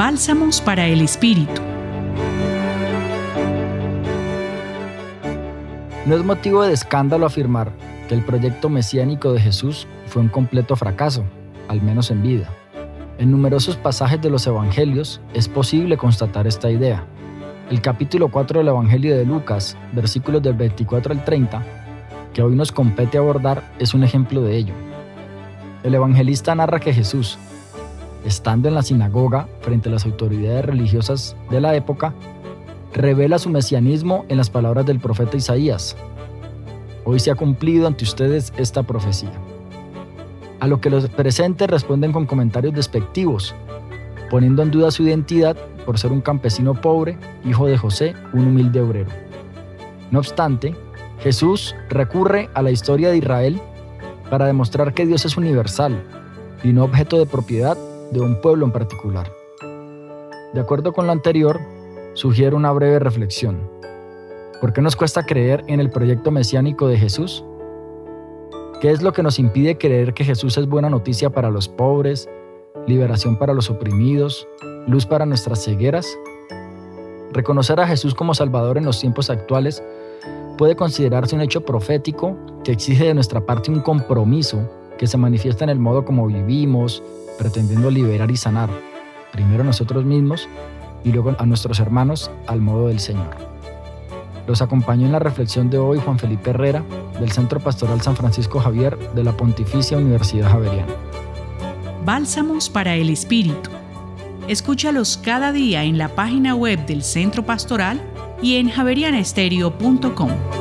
Bálsamos para el Espíritu. No es motivo de escándalo afirmar que el proyecto mesiánico de Jesús fue un completo fracaso, al menos en vida. En numerosos pasajes de los Evangelios es posible constatar esta idea. El capítulo 4 del Evangelio de Lucas, versículos del 24 al 30, que hoy nos compete abordar, es un ejemplo de ello. El evangelista narra que Jesús, estando en la sinagoga frente a las autoridades religiosas de la época, revela su mesianismo en las palabras del profeta Isaías. Hoy se ha cumplido ante ustedes esta profecía. A lo que los presentes responden con comentarios despectivos, poniendo en duda su identidad por ser un campesino pobre, hijo de José, un humilde obrero. No obstante, Jesús recurre a la historia de Israel para demostrar que Dios es universal y no objeto de propiedad de un pueblo en particular. De acuerdo con lo anterior, sugiero una breve reflexión. ¿Por qué nos cuesta creer en el proyecto mesiánico de Jesús? ¿Qué es lo que nos impide creer que Jesús es buena noticia para los pobres, liberación para los oprimidos, luz para nuestras cegueras? Reconocer a Jesús como Salvador en los tiempos actuales puede considerarse un hecho profético que exige de nuestra parte un compromiso que se manifiesta en el modo como vivimos, pretendiendo liberar y sanar, primero nosotros mismos y luego a nuestros hermanos al modo del Señor. Los acompañó en la reflexión de hoy Juan Felipe Herrera, del Centro Pastoral San Francisco Javier de la Pontificia Universidad Javeriana. Bálsamos para el Espíritu. Escúchalos cada día en la página web del Centro Pastoral y en javerianestereo.com.